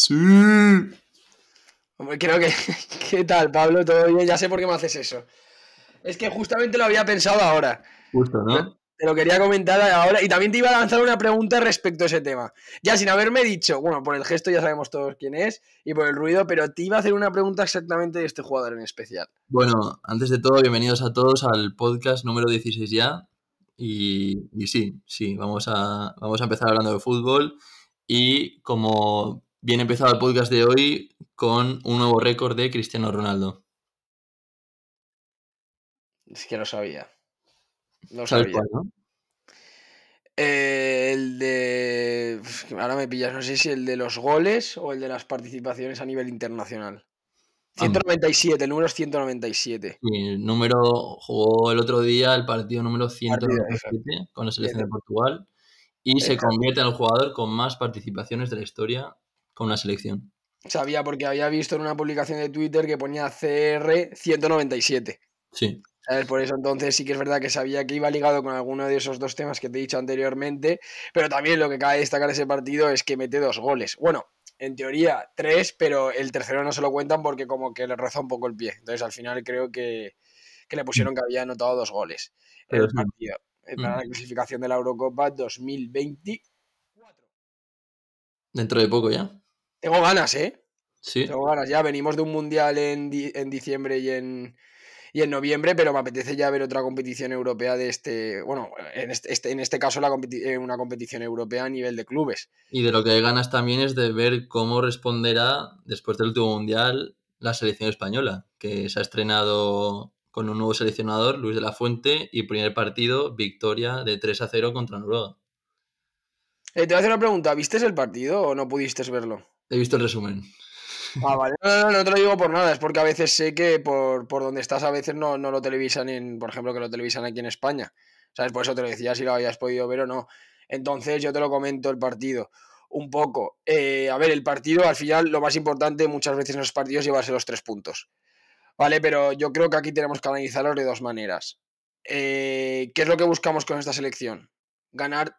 Sí. Hombre, creo que. ¿Qué tal, Pablo? ¿Todo bien? Ya sé por qué me haces eso. Es que justamente lo había pensado ahora. Justo, ¿no? Te lo quería comentar ahora. Y también te iba a lanzar una pregunta respecto a ese tema. Ya sin haberme dicho, bueno, por el gesto ya sabemos todos quién es y por el ruido, pero te iba a hacer una pregunta exactamente de este jugador en especial. Bueno, antes de todo, bienvenidos a todos al podcast número 16 ya. Y, y sí, sí, vamos a, vamos a empezar hablando de fútbol. Y como bien empezado el podcast de hoy con un nuevo récord de Cristiano Ronaldo. Es que lo sabía. No ¿Sabes sabía. cuál, no? Eh, el de. Ahora me pillas, no sé si el de los goles o el de las participaciones a nivel internacional. Ambos. 197, el número es 197. Sí, el número jugó el otro día el partido número Partido, 197 con la selección de Portugal y se convierte en el jugador con más participaciones de la historia con una selección. Sabía porque había visto en una publicación de Twitter que ponía CR 197. Sí, ¿Sabes? Por eso entonces sí que es verdad que sabía que iba ligado con alguno de esos dos temas que te he dicho anteriormente, pero también lo que cabe destacar ese partido es que mete dos goles. Bueno, en teoría tres, pero el tercero no se lo cuentan porque como que le roza un poco el pie. Entonces al final creo que, que le pusieron que había anotado dos goles en el partido. eh, Para la clasificación de la Eurocopa 2024. dentro de poco ya. Tengo ganas, ¿eh? Sí, Tengo ganas ya. Venimos de un mundial en, di- en diciembre y en, y en noviembre, pero me apetece ya ver otra competición europea de este. Bueno, en este, este- en este caso la competi- eh, una competición europea a nivel de clubes. y de lo que hay ganas también es de ver cómo responderá después del último mundial la selección española, que se ha estrenado con un nuevo seleccionador, Luis de la Fuente, y primer partido, victoria de 3 a 0 contra Noruega. Eh, te voy a hacer una pregunta. ¿Viste el partido o no pudiste verlo? He visto el resumen. Ah, vale. No, no, no, te lo digo por nada, es porque a veces sé que por, por donde estás a veces no, no lo televisan en, por ejemplo, que lo televisan aquí en España. ¿Sabes? Por eso te lo decía si lo habías podido ver o no. Entonces yo te lo comento el partido un poco. Eh, a ver, el partido al final lo más importante muchas veces en los partidos llevarse los tres puntos. ¿Vale? Pero yo creo que aquí tenemos que analizarlo de dos maneras. Eh, ¿Qué es lo que buscamos con esta selección? Ganar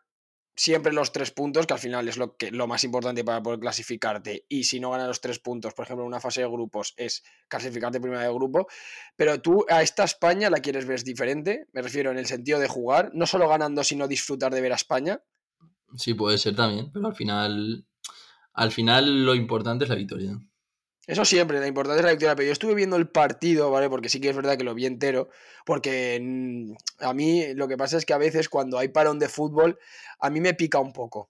siempre los tres puntos, que al final es lo, que, lo más importante para poder clasificarte. Y si no ganas los tres puntos, por ejemplo, en una fase de grupos, es clasificarte primera de grupo. Pero tú a esta España la quieres ver diferente, me refiero en el sentido de jugar, no solo ganando, sino disfrutar de ver a España. Sí, puede ser también, pero al final, al final lo importante es la victoria. Eso siempre, la importancia es la victoria. Pero yo estuve viendo el partido, ¿vale? Porque sí que es verdad que lo vi entero. Porque mm, a mí lo que pasa es que a veces cuando hay parón de fútbol, a mí me pica un poco.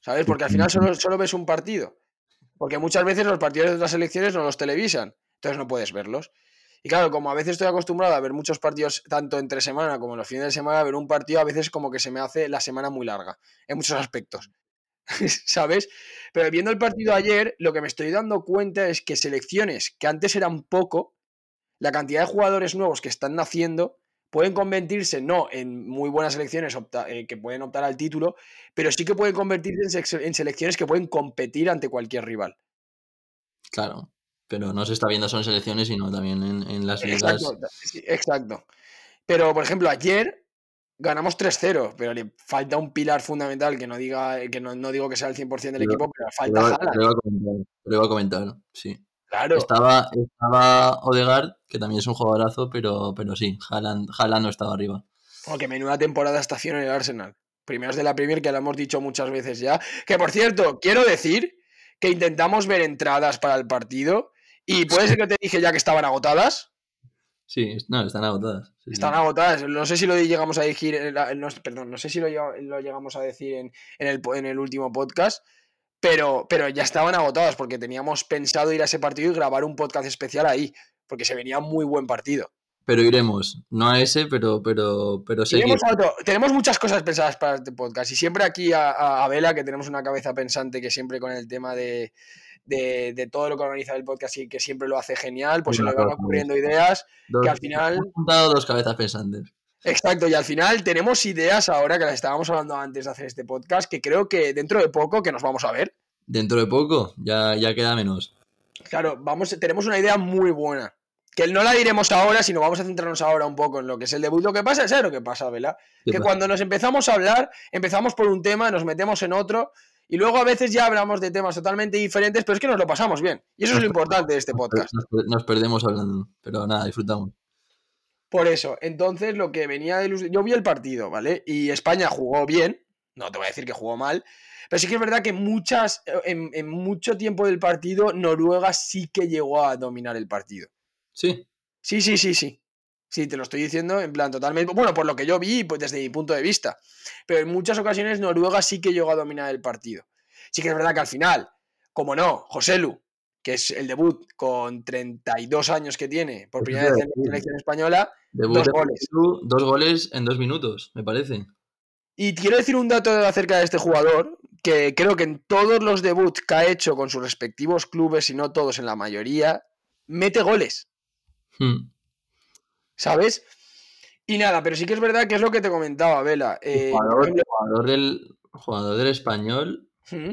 ¿Sabes? Porque al final solo, solo ves un partido. Porque muchas veces los partidos de otras selecciones no los televisan. Entonces no puedes verlos. Y claro, como a veces estoy acostumbrado a ver muchos partidos, tanto entre semana como en los fines de semana, ver un partido a veces como que se me hace la semana muy larga, en muchos aspectos. ¿Sabes? Pero viendo el partido ayer, lo que me estoy dando cuenta es que selecciones que antes eran poco, la cantidad de jugadores nuevos que están naciendo pueden convertirse no en muy buenas selecciones opta- eh, que pueden optar al título, pero sí que pueden convertirse en, selecciones que pueden competir ante cualquier rival. Claro, pero no se está viendo solo en selecciones, sino también en, en las ligas. Exacto. Pero, por ejemplo, ayer ganamos 3-0, pero le falta un pilar fundamental que no diga, que no, no digo que sea el 100% del Pero- equipo, pero falta lo, iba a comentar, te lo iba a comentar, sí. Claro. Estaba, estaba Odegaard, que también es un jugadorazo, pero, pero sí, Haaland, Haaland no estaba arriba. Porque menuda temporada está haciendo en el Arsenal. Primeros de la Premier, que lo hemos dicho muchas veces ya. Que por cierto, quiero decir que intentamos ver entradas para el partido. Y puede ser que te dije ya que estaban agotadas. Sí, no, están agotadas. sí, sí. Están agotadas. No sé si lo llegamos a decir. en la- no, perdón, no sé si lo, llega- lo llegamos a decir en, en el, po- en el último podcast. Pero, pero ya estaban agotadas porque teníamos pensado ir a ese partido y grabar un podcast especial ahí. Porque se venía muy buen partido. Pero iremos, no a ese, pero, pero, pero otro. Tenemos muchas cosas pensadas para este podcast y siempre aquí a, a- a Vela, que tenemos una cabeza pensante que siempre con el tema de, de- de todo lo que organiza el podcast y que siempre lo hace genial, pues se le van ocurriendo ideas Dos- que al final... Juntado dos cabezas pensantes. Exacto, y al final tenemos ideas ahora que las estábamos hablando antes de hacer este podcast, que creo que dentro de poco que nos vamos a ver. Dentro de poco, ya, ya queda menos. Claro, vamos, tenemos una idea muy buena. Que no la diremos ahora, sino vamos a centrarnos ahora un poco en lo que es el debut. Lo que pasa es, ¿sabes lo que pasa, Vela? ¿Qué que pasa? cuando nos empezamos a hablar, empezamos por un tema, nos metemos en otro Y luego a veces ya hablamos de temas totalmente diferentes, pero es que nos lo pasamos bien. Y eso es lo importante de este podcast. Nos, nos perdemos hablando, pero nada, disfrutamos. Por eso, entonces lo que venía de... Yo vi el partido, ¿vale? Y España jugó bien, no te voy a decir que jugó mal, pero sí que es verdad que muchas, en, en mucho tiempo del partido, Noruega sí que llegó a dominar el partido. Sí. Sí, sí, sí, sí. Sí, te lo estoy diciendo en plan totalmente. Bueno, por lo que yo vi, pues desde mi punto de vista. Pero en muchas ocasiones Noruega sí que llegó a dominar el partido. Sí que es verdad que al final, como no, Joselu, que es el debut con 32 años que tiene por primera vez en la selección española, Debut dos de goles. Dos goles en dos minutos, me parece. Y quiero decir un dato acerca de este jugador, que creo que en todos los debuts que ha hecho con sus respectivos clubes, y no todos, en la mayoría, mete goles. Hmm. ¿Sabes? Y nada, pero sí que es verdad que es lo que te comentaba, Vela. eh, jugador, ejemplo, jugador del, jugador del español.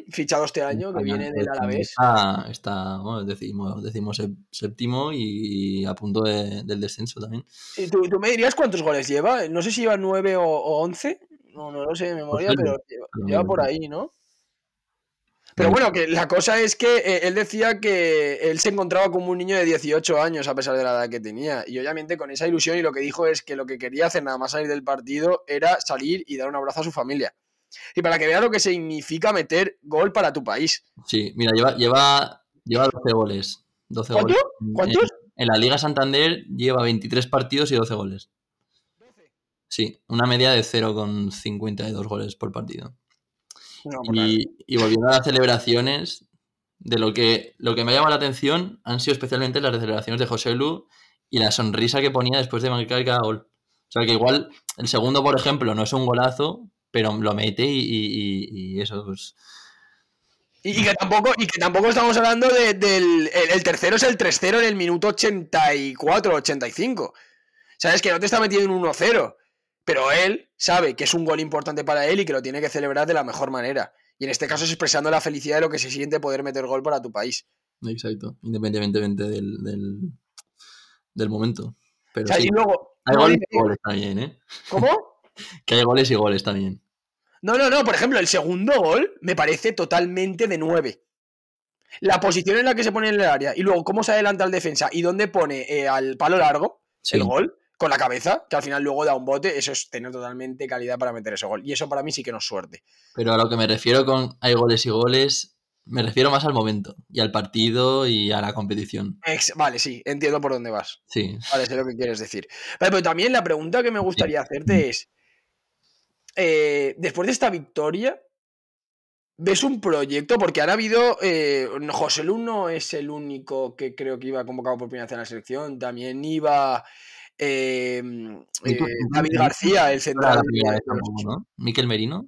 fichado este año, que viene del Alavés. Está, está bueno, decimos, decimos séptimo y a punto de- del descenso también. ¿Y tú, tú me dirías cuántos goles lleva? No sé si lleva 9 o, o 11. No, no lo sé de memoria, Joselu, pero lleva, lleva por ahí, ¿no? Pero bueno, que la cosa es que eh, él decía que él se encontraba como un niño de 18 años a pesar de la edad que tenía. Y obviamente con esa ilusión y lo que dijo es que lo que quería hacer nada más salir del partido era salir y dar un abrazo a su familia. Y para que vea lo que significa meter gol para tu país. Sí, mira, lleva, lleva, lleva 12 goles. 12 ¿Cuánto? goles. En- ¿Cuántos? En, la Liga Santander lleva 23 partidos y 12 goles. Sí, una media de 0,52 goles por partido. No. Y, y volviendo a las celebraciones, de lo que, lo que me ha llamado la atención han sido especialmente las celebraciones de José Lu y la sonrisa que ponía después de marcar cada gol. O sea que igual el segundo, por ejemplo, no es un golazo, pero lo mete y, y- y- y eso, pues. Y, que tampoco, y que tampoco estamos hablando de- del. El, el tercero es el 3-0 en el minuto 84, 85. Sabes que no te está metiendo un 1-0. Pero él sabe que es un gol importante para él y que lo tiene que celebrar de la mejor manera. Y en este caso es expresando la felicidad de lo que se siente poder meter gol para tu país. Exacto, independientemente del, del, del momento. Pero O sea, sí, y luego. hay goles y goles también, ¿eh? ¿Cómo? Que hay goles y goles también. No, no, no. Por ejemplo, el segundo gol me parece totalmente de 9. La posición en la que se pone en el área y luego cómo se adelanta el defensa y dónde pone eh, al palo largo Sí. el gol con la cabeza, que al final luego da un bote, eso es tener totalmente calidad para meter ese gol. Y eso para mí sí que no es suerte. Pero a lo que me refiero con hay goles y goles, me refiero más al momento, y al partido y a la competición. Ex- vale, sí, entiendo por dónde vas. Sí. Vale, sé lo que quieres decir. Vale, pero también la pregunta que me gustaría hacerte es, eh, después de esta victoria, ¿ves un proyecto? Porque ahora ha habido, eh, José Lu no es el único que creo que iba convocado por primera vez a la selección, también iba eh, eh, David García, el central. Miquel Merino.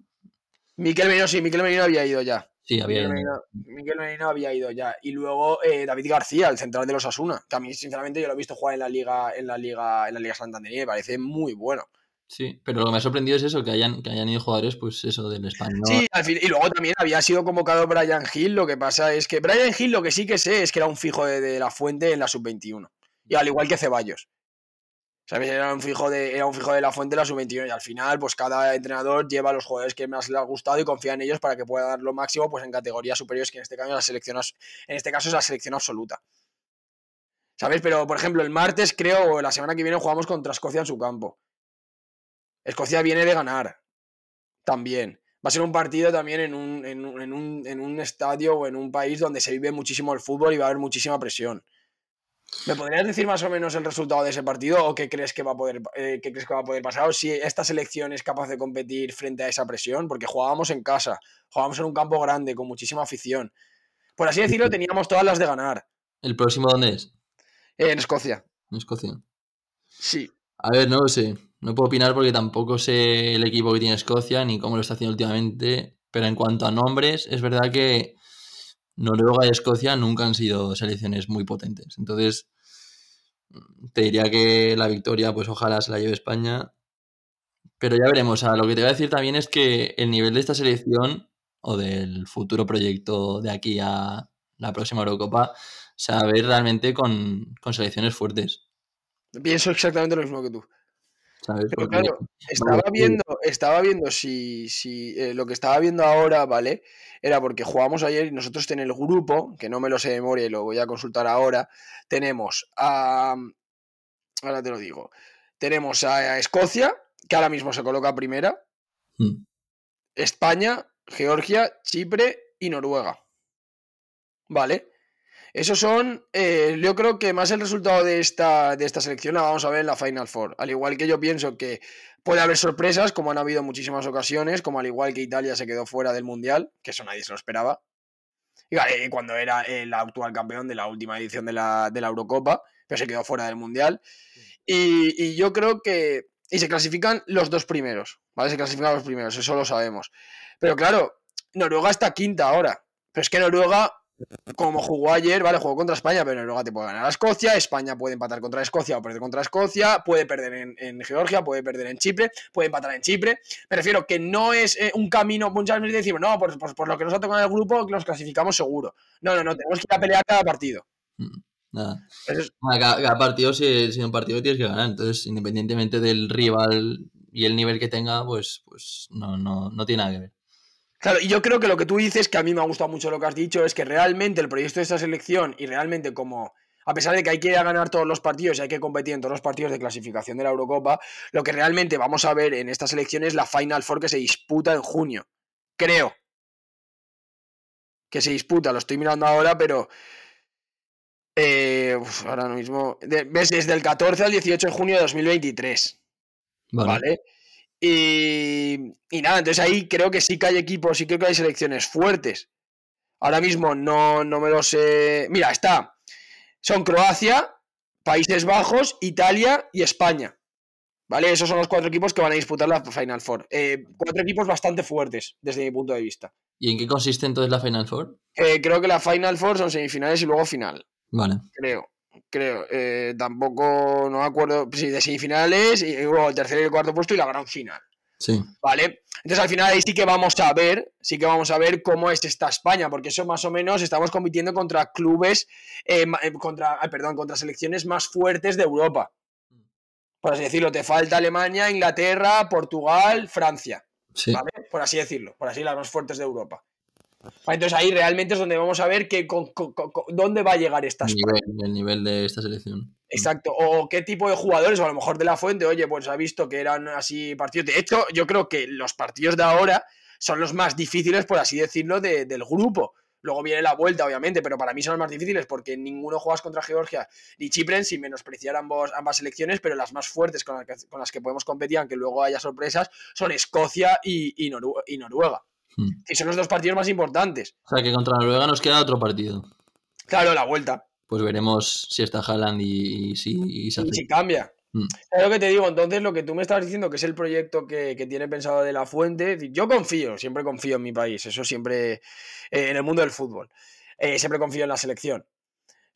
Miquel Merino, sí, Miquel Merino había ido ya. Sí, había Miquel ido. Merino, Merino había ido ya. Y luego eh, David García, el central de los Asuna, que a mí, sinceramente, yo lo he visto jugar en la Liga, en la Liga, en la Liga Santander y me parece muy bueno. Sí, pero lo que me ha sorprendido es eso, que hayan, que hayan ido jugadores, pues eso, del español. Sí, al fin- y luego también había sido convocado Brian Hill. Lo que pasa es que Brian Hill, lo que sí que sé es que era un fijo de, de la fuente en la sub-21. Y al igual que Ceballos. ¿Sabes? Era un fijo de, era un fijo de la fuente en la sub-21. Y al final, pues cada entrenador lleva a los jugadores que más le ha gustado y confía en ellos para que puedan dar lo máximo pues en categorías superiores, que en este caso, es la selección, en este caso es la selección absoluta. ¿Sabes? Pero, por ejemplo, el martes, creo, o la semana que viene, jugamos contra Escocia en su campo. Escocia viene de ganar. También. Va a ser un partido también en un, en un, en un- en un estadio o en un país donde se vive muchísimo el fútbol y va a haber muchísima presión. ¿Me podrías decir más o menos el resultado de ese partido o qué crees que va a poder, eh, qué crees que va a poder pasar? O si esta selección es capaz de competir frente a esa presión, porque jugábamos en casa, jugábamos en un campo grande, con muchísima afición. Por así decirlo, teníamos todas las de ganar. ¿El próximo dónde es? Eh, en Escocia. En Escocia. Sí. A ver, no lo sé. No puedo opinar porque tampoco sé el equipo que tiene Escocia ni cómo lo está haciendo últimamente. Pero en cuanto a nombres, es verdad que Noruega y Escocia nunca han sido selecciones muy potentes. Entonces, te diría que la victoria, pues ojalá se la lleve España. Pero ya veremos. O sea, lo que te voy a decir también es que el nivel de esta selección o del futuro proyecto de aquí a la próxima Eurocopa se va a ver realmente con, con selecciones fuertes. Pienso exactamente lo mismo que tú. ¿Sabes? Pero Porque claro, estaba vale, viendo, estaba viendo si, si eh, lo que estaba viendo ahora, ¿vale? Era porque jugamos ayer y nosotros en el grupo, que no me lo sé de memoria y lo voy a consultar ahora, tenemos a, ahora te lo digo, tenemos a, a Escocia, que ahora mismo se coloca primera, mm, España, Georgia, Chipre y Noruega, ¿vale? Esos son, eh, yo creo que más el resultado de esta, de esta selección la vamos a ver en la Final Four. Al igual que yo pienso que puede haber sorpresas, como han habido muchísimas ocasiones, como al igual que Italia se quedó fuera del Mundial, que eso nadie se lo esperaba. Y, vale, cuando era el actual campeón de la última edición de la, de la Eurocopa, pero se quedó fuera del Mundial. Y, y yo creo que... Y se clasifican los dos primeros, ¿vale? Se clasifican los primeros, eso lo sabemos. Pero claro, Noruega está quinta ahora. Pero es que Noruega como jugó ayer, vale, jugó contra España, pero Noruega te puede ganar a Escocia, España puede empatar contra Escocia o perder contra Escocia, puede perder en, en Georgia, puede perder en Chipre, puede empatar en Chipre. Me refiero que no es eh, un camino, muchas veces decimos, no, por, por- por lo que nos ha tocado en el grupo, los clasificamos seguro. No, no, no, tenemos que ir a pelear cada partido. mm, nada. Es- Cada, cada partido, si, si un partido tienes que ganar, entonces independientemente del rival y el nivel que tenga, pues, pues no, no, no tiene nada que ver. Claro, y yo creo que lo que tú dices, que a mí me ha gustado mucho lo que has dicho, es que realmente el proyecto de esta selección y realmente como, a pesar de que hay que ir a ganar todos los partidos y hay que competir en todos los partidos de clasificación de la Eurocopa, lo que realmente vamos a ver en esta selección es la Final Four que se disputa en junio. Creo. Que se disputa, lo estoy mirando ahora, pero... eh, uf, ahora mismo... de- ¿Ves? Desde el 14 al 18 de junio de 2023. Vale. ¿Vale? Y, y nada, entonces ahí creo que sí que hay equipos, sí creo que hay selecciones fuertes. Ahora mismo no, no me lo sé. Mira, está. Son Croacia, Países Bajos, Italia y España. ¿Vale? Esos son los cuatro equipos que van a disputar la Final Four. Eh, cuatro equipos bastante fuertes, desde mi punto de vista. ¿Y en qué consiste entonces la Final Four? Eh, creo que la Final Four son semifinales y luego final. Vale. Creo. Creo. Eh, tampoco, no me acuerdo. Sí, de semifinales y luego el tercer y el cuarto puesto y la gran final. Sí. ¿Vale? Entonces al final ahí sí que vamos a ver, sí que vamos a ver cómo es esta España, porque eso más o menos estamos compitiendo contra clubes, eh, eh, contra, ay, perdón, contra selecciones más fuertes de Europa. Por así decirlo, te falta Alemania, Inglaterra, Portugal, Francia, Sí. ¿vale? Por así decirlo, por así las más fuertes de Europa. Vale, Entonces ahí realmente es donde vamos a ver que, con- con- con- con- dónde va a llegar esta El nivel, el nivel de esta selección. Exacto, o qué tipo de jugadores, o a lo mejor de la fuente, oye, pues ha visto que eran así partidos. De hecho, yo creo que los partidos de ahora son los más difíciles, por así decirlo, de- del grupo. Luego viene la vuelta, obviamente, pero para mí son los más difíciles porque ninguno juegas contra Georgia ni Chipre, sin menospreciar ambos, ambas selecciones, pero las más fuertes con las, que, con las que podemos competir, aunque luego haya sorpresas, son Escocia y, y Noru- y Noruega. Hmm. Y son los dos partidos más importantes. O sea que contra Noruega nos queda otro partido. Claro, la vuelta. Pues veremos si está Haaland y, y si y se Y hace. si cambia. Mm. Es lo que te digo, entonces lo que tú me estabas diciendo, que es el proyecto que, que tiene pensado de la fuente, yo confío, siempre confío en mi país, eso siempre, eh, en el mundo del fútbol, Eh, siempre confío en la selección.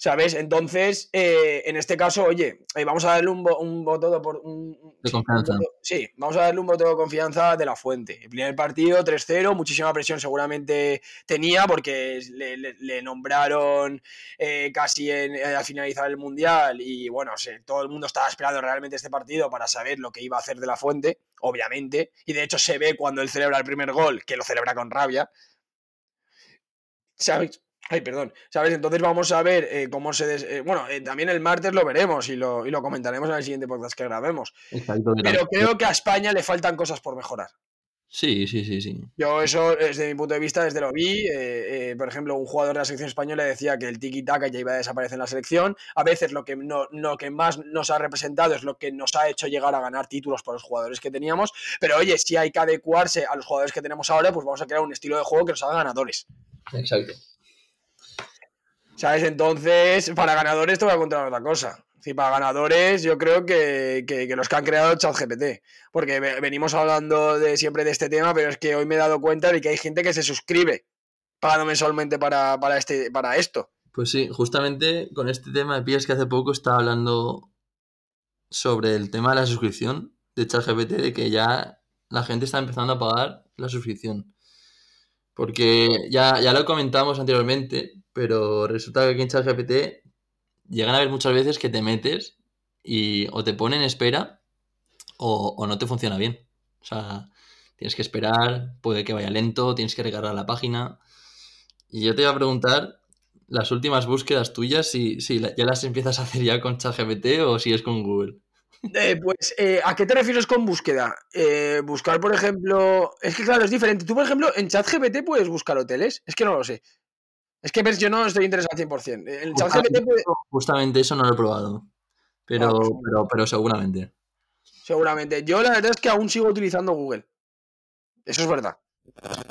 ¿Sabes? Entonces, eh, en este caso, oye, eh, vamos a darle un, vo- un voto de, por, un- un- De sí, un confianza. voto- sí, vamos a darle un voto de confianza de la fuente. El primer partido, 3-0, muchísima presión seguramente tenía porque le, le- le nombraron eh, casi en- al finalizar el Mundial y bueno, se- todo el mundo estaba esperando realmente este partido para saber lo que iba a hacer de la fuente, obviamente, y de hecho se ve cuando él celebra el primer gol, que lo celebra con rabia. ¿Sabes? Ay, perdón. ¿Sabes? Entonces vamos a ver eh, cómo se... des- eh, bueno, eh, también el martes lo veremos y lo, y lo comentaremos en el siguiente podcast que grabemos. Exacto, Pero creo que a España le faltan cosas por mejorar. Sí, sí, sí, sí. Yo eso, desde mi punto de vista, desde lo vi, eh, eh, por ejemplo, un jugador de la selección española decía que el tiki-taka ya iba a desaparecer en la selección. A veces lo que, no, lo que más nos ha representado es lo que nos ha hecho llegar a ganar títulos por los jugadores que teníamos. Pero oye, si hay que adecuarse a los jugadores que tenemos ahora, pues vamos a crear un estilo de juego que nos haga ganadores. Exacto. ¿Sabes? Entonces, para ganadores te voy a contar otra cosa. Sí, para ganadores, yo creo que, que- los que han creado ChatGPT. Porque ve- venimos hablando de siempre de este tema, pero es que hoy me he dado cuenta de que hay gente que se suscribe pagando mensualmente para, para, este, para esto. Pues sí, justamente con este tema de pillas que hace poco estaba hablando sobre el tema de la suscripción de ChatGPT, de que ya la gente está empezando a pagar la suscripción. Porque ya, ya lo comentamos anteriormente, pero resulta que aquí en ChatGPT llegan a ver muchas veces que te metes y o te ponen en espera o, o no te funciona bien. O sea, tienes que esperar, puede que vaya lento, tienes que recargar la página. Y yo te iba a preguntar, las últimas búsquedas tuyas, si, si ya las empiezas a hacer ya con ChatGPT o si es con Google. Eh, pues, eh, ¿a qué te refieres con búsqueda? Eh, buscar, por ejemplo. Es que, claro, es diferente. Tú, por ejemplo, en ChatGPT puedes buscar hoteles. Es que no lo sé. Es que ves, yo no estoy interesado al 100%. En ChatGPT puede- Justamente eso no lo he probado. Pero, Ah, pues, pero, pero seguramente. seguramente. Yo la verdad es que aún sigo utilizando Google. Eso es verdad.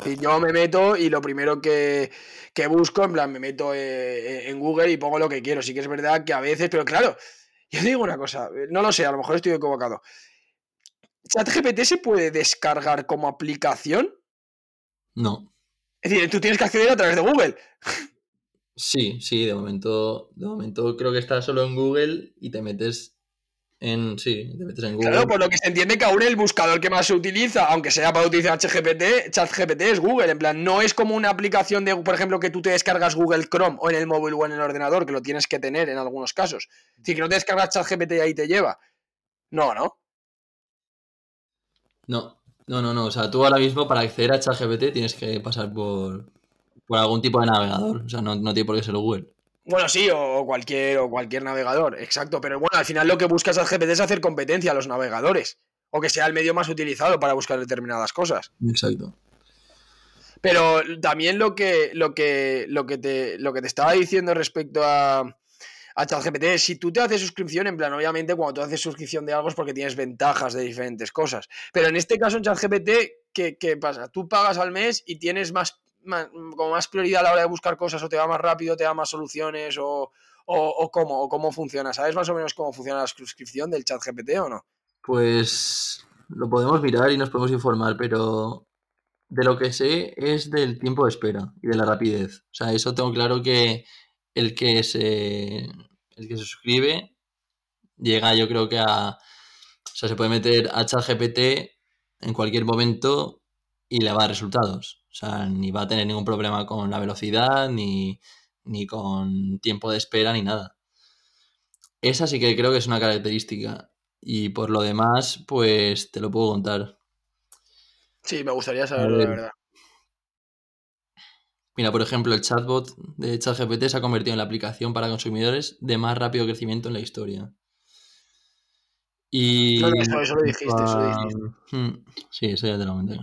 Y yo me meto y lo primero que, que busco, en plan, me meto eh, en Google y pongo lo que quiero. Sí que es verdad que a veces, pero claro, yo digo una cosa, no lo sé, a lo mejor estoy equivocado. ¿ChatGPT se puede descargar como aplicación? No. Es decir, tú tienes que acceder a través de Google. Sí, sí, de momento, de momento creo que está solo en Google y te metes en. Sí, te metes en Google. Claro, por lo que se entiende que aún el buscador que más se utiliza, aunque sea para utilizar ChatGPT, ChatGPT es Google. En plan, no es como una aplicación de, por ejemplo, que tú te descargas Google Chrome o en el móvil o en el ordenador, que lo tienes que tener en algunos casos. Es decir, que no te descargas ChatGPT y ahí te lleva. No, ¿no? No, no, no, no. O sea, tú ahora mismo para acceder a ChatGPT tienes que pasar por, por algún tipo de navegador. O sea, no, no tiene por qué ser Google. Bueno, sí, o cualquier, o cualquier navegador, exacto. Pero bueno, al final lo que busca ChatGPT es hacer competencia a los navegadores. O que sea el medio más utilizado para buscar determinadas cosas. Exacto. Pero también lo que, lo que, lo que, te, lo que te estaba diciendo respecto a, a ChatGPT si tú te haces suscripción, en plan, obviamente cuando tú haces suscripción de algo es porque tienes ventajas de diferentes cosas. Pero en este caso en ChatGPT, ¿qué, pasa? Tú pagas al mes y tienes más, más- como más prioridad a la hora de buscar cosas, o te va más rápido, te da más soluciones, o, o, o cómo, o cómo funciona. ¿Sabes más o menos cómo funciona la suscripción del ChatGPT o no? Pues lo podemos mirar y nos podemos informar, pero de lo que sé es del tiempo de espera y de la rapidez. O sea, eso tengo claro que el que se, el que se suscribe llega yo creo que a... O sea, se puede meter a ChatGPT en cualquier momento y le va a dar resultados. O sea, ni va a tener ningún problema con la velocidad, ni, ni con tiempo de espera, ni nada. Esa sí que creo que es una característica. Y por lo demás, pues te lo puedo contar. Sí, me gustaría saberlo, la ver. verdad. Mira, por ejemplo, el chatbot de ChatGPT se ha convertido en la aplicación para consumidores de más rápido crecimiento en la historia. Y. No, no, eso- eso lo dijiste, eso lo dijiste. Hmm, Sí, eso ya te lo comenté.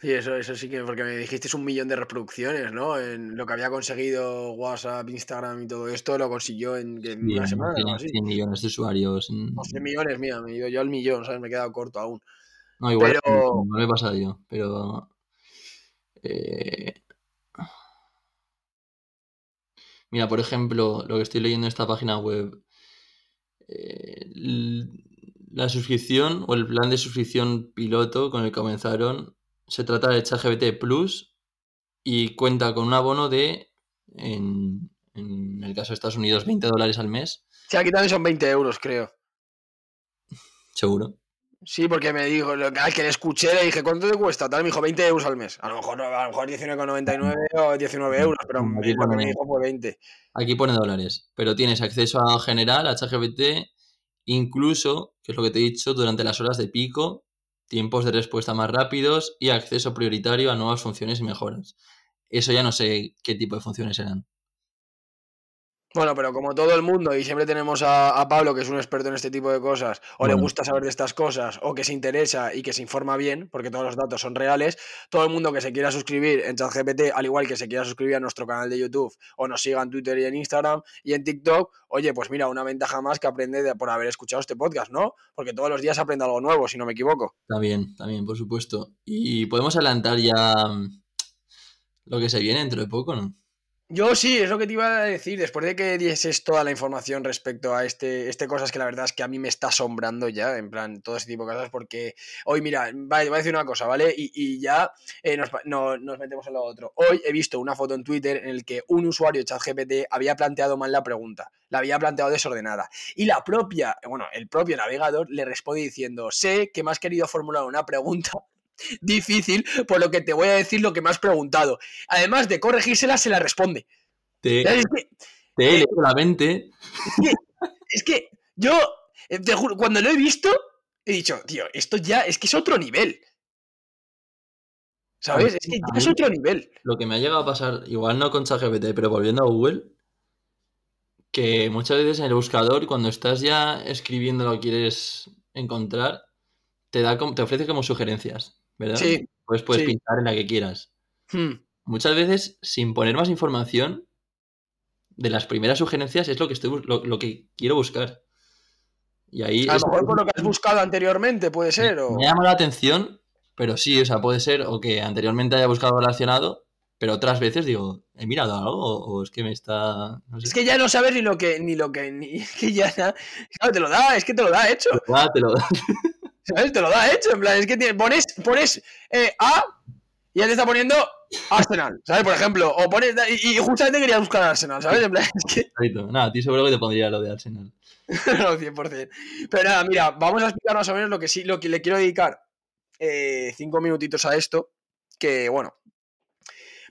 Sí, eso, eso sí que, porque me dijiste un millón de reproducciones, ¿no? En lo que había conseguido WhatsApp, Instagram y todo esto, lo consiguió en, una semana o tiene así. 100 millones de usuarios. en- O 100 millones, mira, me ido yo al millón, ¿sabes? Me he quedado corto aún. No, igual Pero- no me he pasado yo, pero. eh, Mira, por ejemplo, lo que estoy leyendo en esta página web. eh, la suscripción o el plan de suscripción piloto con el que comenzaron se trata de ChatGPT Plus y cuenta con un abono de, en, en el caso de Estados Unidos, 20 dólares al mes, Sí, aquí también son 20 euros, creo. seguro. Sí, porque me dijo, al que le escuché le dije, ¿cuánto te cuesta? Tal, me dijo 20 euros al mes. A lo mejor, no, a lo mejor 19,99 o 19 euros, pero Aquí pone- me dijo fue 20. Aquí pone dólares, pero tienes acceso a general, a ChatGPT, incluso, que es lo que te he dicho, durante las horas de pico, tiempos de respuesta más rápidos y acceso prioritario a nuevas funciones y mejoras. Eso ya no sé qué tipo de funciones serán. Bueno, pero como todo el mundo, y siempre tenemos a, a Pablo, que es un experto en este tipo de cosas, o le gusta saber de estas cosas, o que se interesa y que se informa bien, porque todos los datos son reales, todo el mundo que se quiera suscribir en ChatGPT, al igual que se quiera suscribir a nuestro canal de YouTube, o nos siga en Twitter y en Instagram y en TikTok, oye, pues mira, una ventaja más que aprende de- por haber escuchado este podcast, ¿no? Porque todos los días aprende algo nuevo, si no me equivoco. También, también, por supuesto. Y podemos adelantar ya mm, lo que se viene dentro de poco, ¿no? Yo sí, es lo que te iba a decir. Después de que dieses toda la información respecto a este, este cosas que la verdad es que a mí me está asombrando ya, en plan, todo ese tipo de cosas, porque hoy, mira, voy a decir una cosa, ¿vale? Y, y ya eh, nos, no- nos metemos en lo otro. Hoy he visto una foto en Twitter en el que un usuario ChatGPT había planteado mal la pregunta, la había planteado desordenada. Y la propia, bueno, el propio navegador le responde diciendo, sé que me has querido formular una pregunta difícil, por lo que te voy a decir lo que me has preguntado. Además de corregírsela, se la responde. Te. Es que, te leído la mente. es que yo, eh, te juro, cuando lo he visto, he dicho, tío, esto ya es que es otro nivel. ¿Sabes? Es que ya es otro nivel. Lo que me ha llegado a pasar, igual no con ChatGPT, pero volviendo a Google, que muchas veces en el buscador, cuando estás ya escribiendo lo que quieres encontrar, te da te ofrece como sugerencias, ¿verdad? Sí, Pues puedes sí. pintar en la que quieras. Hmm. Muchas veces, sin poner más información, de las primeras sugerencias es lo que estoy lo, lo que quiero buscar. Y ahí A lo mejor por lo que has buscado anteriormente, puede ser. O... me llama la atención, pero sí, o sea, puede ser o que anteriormente haya buscado relacionado, pero otras veces digo, ¿he mirado algo? O, es que me está. No sé. Es que ya no sabes ni lo que, ni lo que, ni es que ya, claro, te lo da, es que te lo da hecho, Ah, te lo- ¿sabes? Te lo da hecho, en plan, es que tiene- pones, pones eh, A y ya te está poniendo Arsenal, ¿sabes? Por ejemplo, o pones, y, y justamente quería buscar Arsenal, ¿sabes? En plan, es que, Nada, a ti seguro que te pondría lo de Arsenal. no, 100%. Pero nada, mira, vamos a explicar más o menos lo que sí, lo que le quiero dedicar eh, cinco minutitos a esto, que bueno,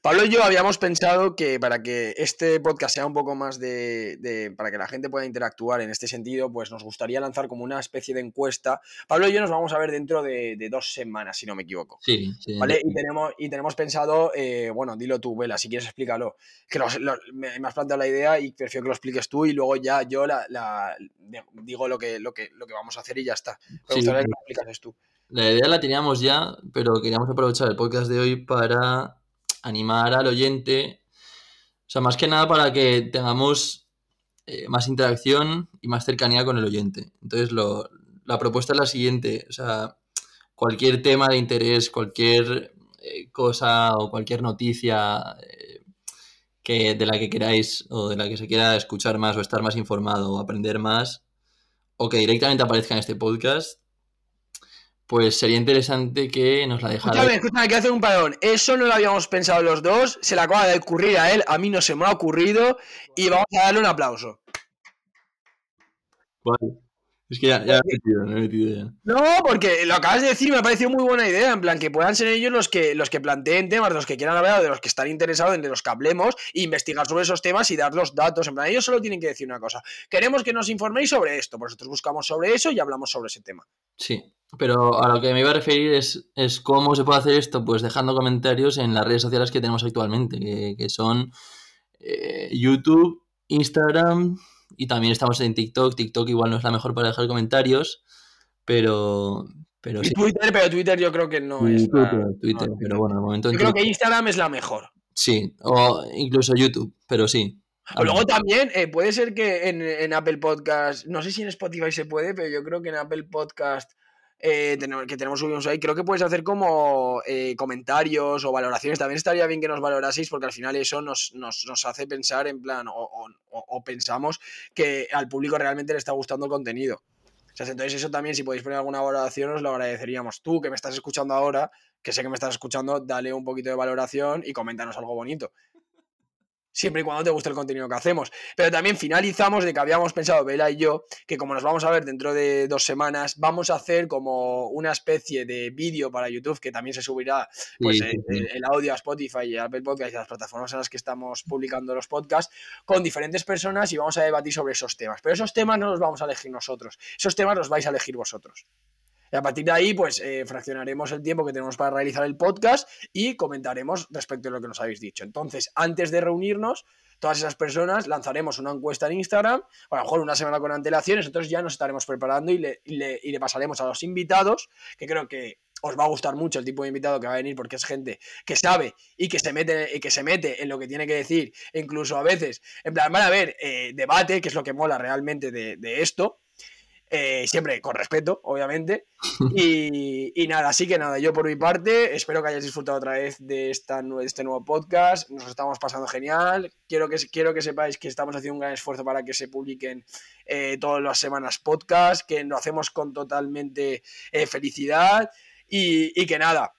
Pablo y yo habíamos pensado que para que este podcast sea un poco más de, de- para que la gente pueda interactuar en este sentido, pues nos gustaría lanzar como una especie de encuesta. Pablo y yo nos vamos a ver dentro de, de dos semanas, si no me equivoco. Sí, sí. ¿Vale? Y tenemos, y tenemos pensado, eh, bueno, dilo tú, Vela, si quieres explícalo. Que los- lo- me, me has planteado la idea y prefiero que lo expliques tú y luego ya yo la, la- digo lo que, lo, que, lo que vamos a hacer y ya está. Me Sí, gustaría sí. que lo explicases tú. La idea la teníamos ya, pero queríamos aprovechar el podcast de hoy para animar al oyente. O sea, más que nada para que tengamos eh, más interacción y más cercanía con el oyente. Entonces, lo- la propuesta es la siguiente. O sea, cualquier tema de interés, cualquier eh, cosa o cualquier noticia eh, que, de la que queráis o de la que se quiera escuchar más o estar más informado o aprender más, o que directamente aparezca en este podcast, pues sería interesante que nos la Escúchame, dejarais. escúchame, que hacer un parón. Eso no lo habíamos pensado los dos, se le acaba de ocurrir a él, a mí no se me ha ocurrido y vamos a darle un aplauso. Vale. Es que ya, ya he metido, me he metido ya. No, porque lo acabas de decir y me ha parecido muy buena idea, en plan que puedan ser ellos los que, los que planteen temas, de los que quieran hablar, de los que están interesados, de los que hablemos, e investigar sobre esos temas y dar los datos. En plan, ellos solo tienen que decir una cosa. Queremos que nos informéis sobre esto, pues nosotros buscamos sobre eso y hablamos sobre ese tema. Sí, pero a lo que me iba a referir es, es cómo se puede hacer esto, pues dejando comentarios en las redes sociales que tenemos actualmente, que, que son eh, YouTube, Instagram y también estamos en TikTok. TikTok igual no es la mejor para dejar comentarios, pero, pero Y sí. Twitter, pero Twitter yo creo que no Y es. la- Twitter, Twitter, no, pero bueno, de momento en Yo creo que Instagram es la mejor. Sí, o incluso YouTube, pero sí. O luego también eh, puede ser que en, en Apple Podcast, no sé si en Spotify se puede, pero yo creo que en Apple Podcast eh, que tenemos subidos ahí, creo que puedes hacer como eh, comentarios o valoraciones. También estaría bien que nos valoraseis porque al final eso nos, nos, hace pensar en plan, o, o- pensamos que al público realmente le está gustando el contenido. Entonces eso también, si podéis poner alguna valoración, os lo agradeceríamos. Tú que me estás escuchando ahora, que sé que me estás escuchando, dale un poquito de valoración y coméntanos algo bonito siempre y cuando te guste el contenido que hacemos. Pero también finalizamos de que habíamos pensado, Vela y yo, que como nos vamos a ver dentro de dos semanas, vamos a hacer como una especie de vídeo para YouTube que también se subirá pues, Sí, el, sí, sí. el- el audio a Spotify y a Apple Podcast y a las plataformas en las que estamos publicando los podcasts con diferentes personas y vamos a debatir sobre esos temas. Pero esos temas no los vamos a elegir nosotros, esos temas los vais a elegir vosotros. Y a partir de ahí, pues eh, fraccionaremos el tiempo que tenemos para realizar el podcast y comentaremos respecto a lo que nos habéis dicho. Entonces, antes de reunirnos, todas esas personas lanzaremos una encuesta en Instagram, a lo mejor una semana con antelación, nosotros ya nos estaremos preparando y le, y le- pasaremos a los invitados, que creo que os va a gustar mucho el tipo de invitado que va a venir porque es gente que sabe y que se mete, y que se mete en lo que tiene que decir, incluso a veces, en plan, van a haber eh, debate, que es lo que mola realmente de esto, eh, siempre con respeto, obviamente. Y, y nada, así que nada, yo por mi parte espero que hayáis disfrutado otra vez de, esta, de este nuevo podcast. Nos estamos pasando genial. Quiero que, quiero que sepáis que estamos haciendo un gran esfuerzo para que se publiquen eh, todas las semanas podcast, que lo hacemos con totalmente eh, felicidad. Y, y que nada,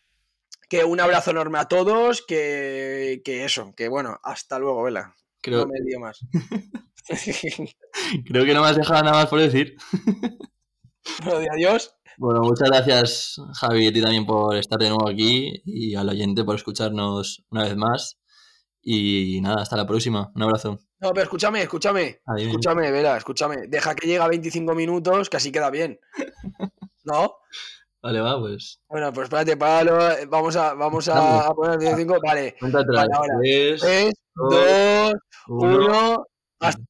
que un abrazo enorme a todos, que, que eso, que bueno, hasta luego, Vela. Creo, No me lío más. creo que no me has dejado nada más por decir. Bueno, adiós. Bueno, muchas gracias, Javi, y a ti también por estar de nuevo aquí y al oyente por escucharnos una vez más. Y nada, hasta la próxima. Un abrazo. No, pero escúchame, escúchame. Adiós. Escúchame, Vela, escúchame. Deja que llegue a 25 minutos, que así queda bien. ¿No? Vale, va, pues. Bueno, pues espérate, páralo. Vamos a, vamos a, a poner el 5. Vale. Cuenta atrás. Vale, ahora. Tres, 3, dos, 2, uno. 1. Hasta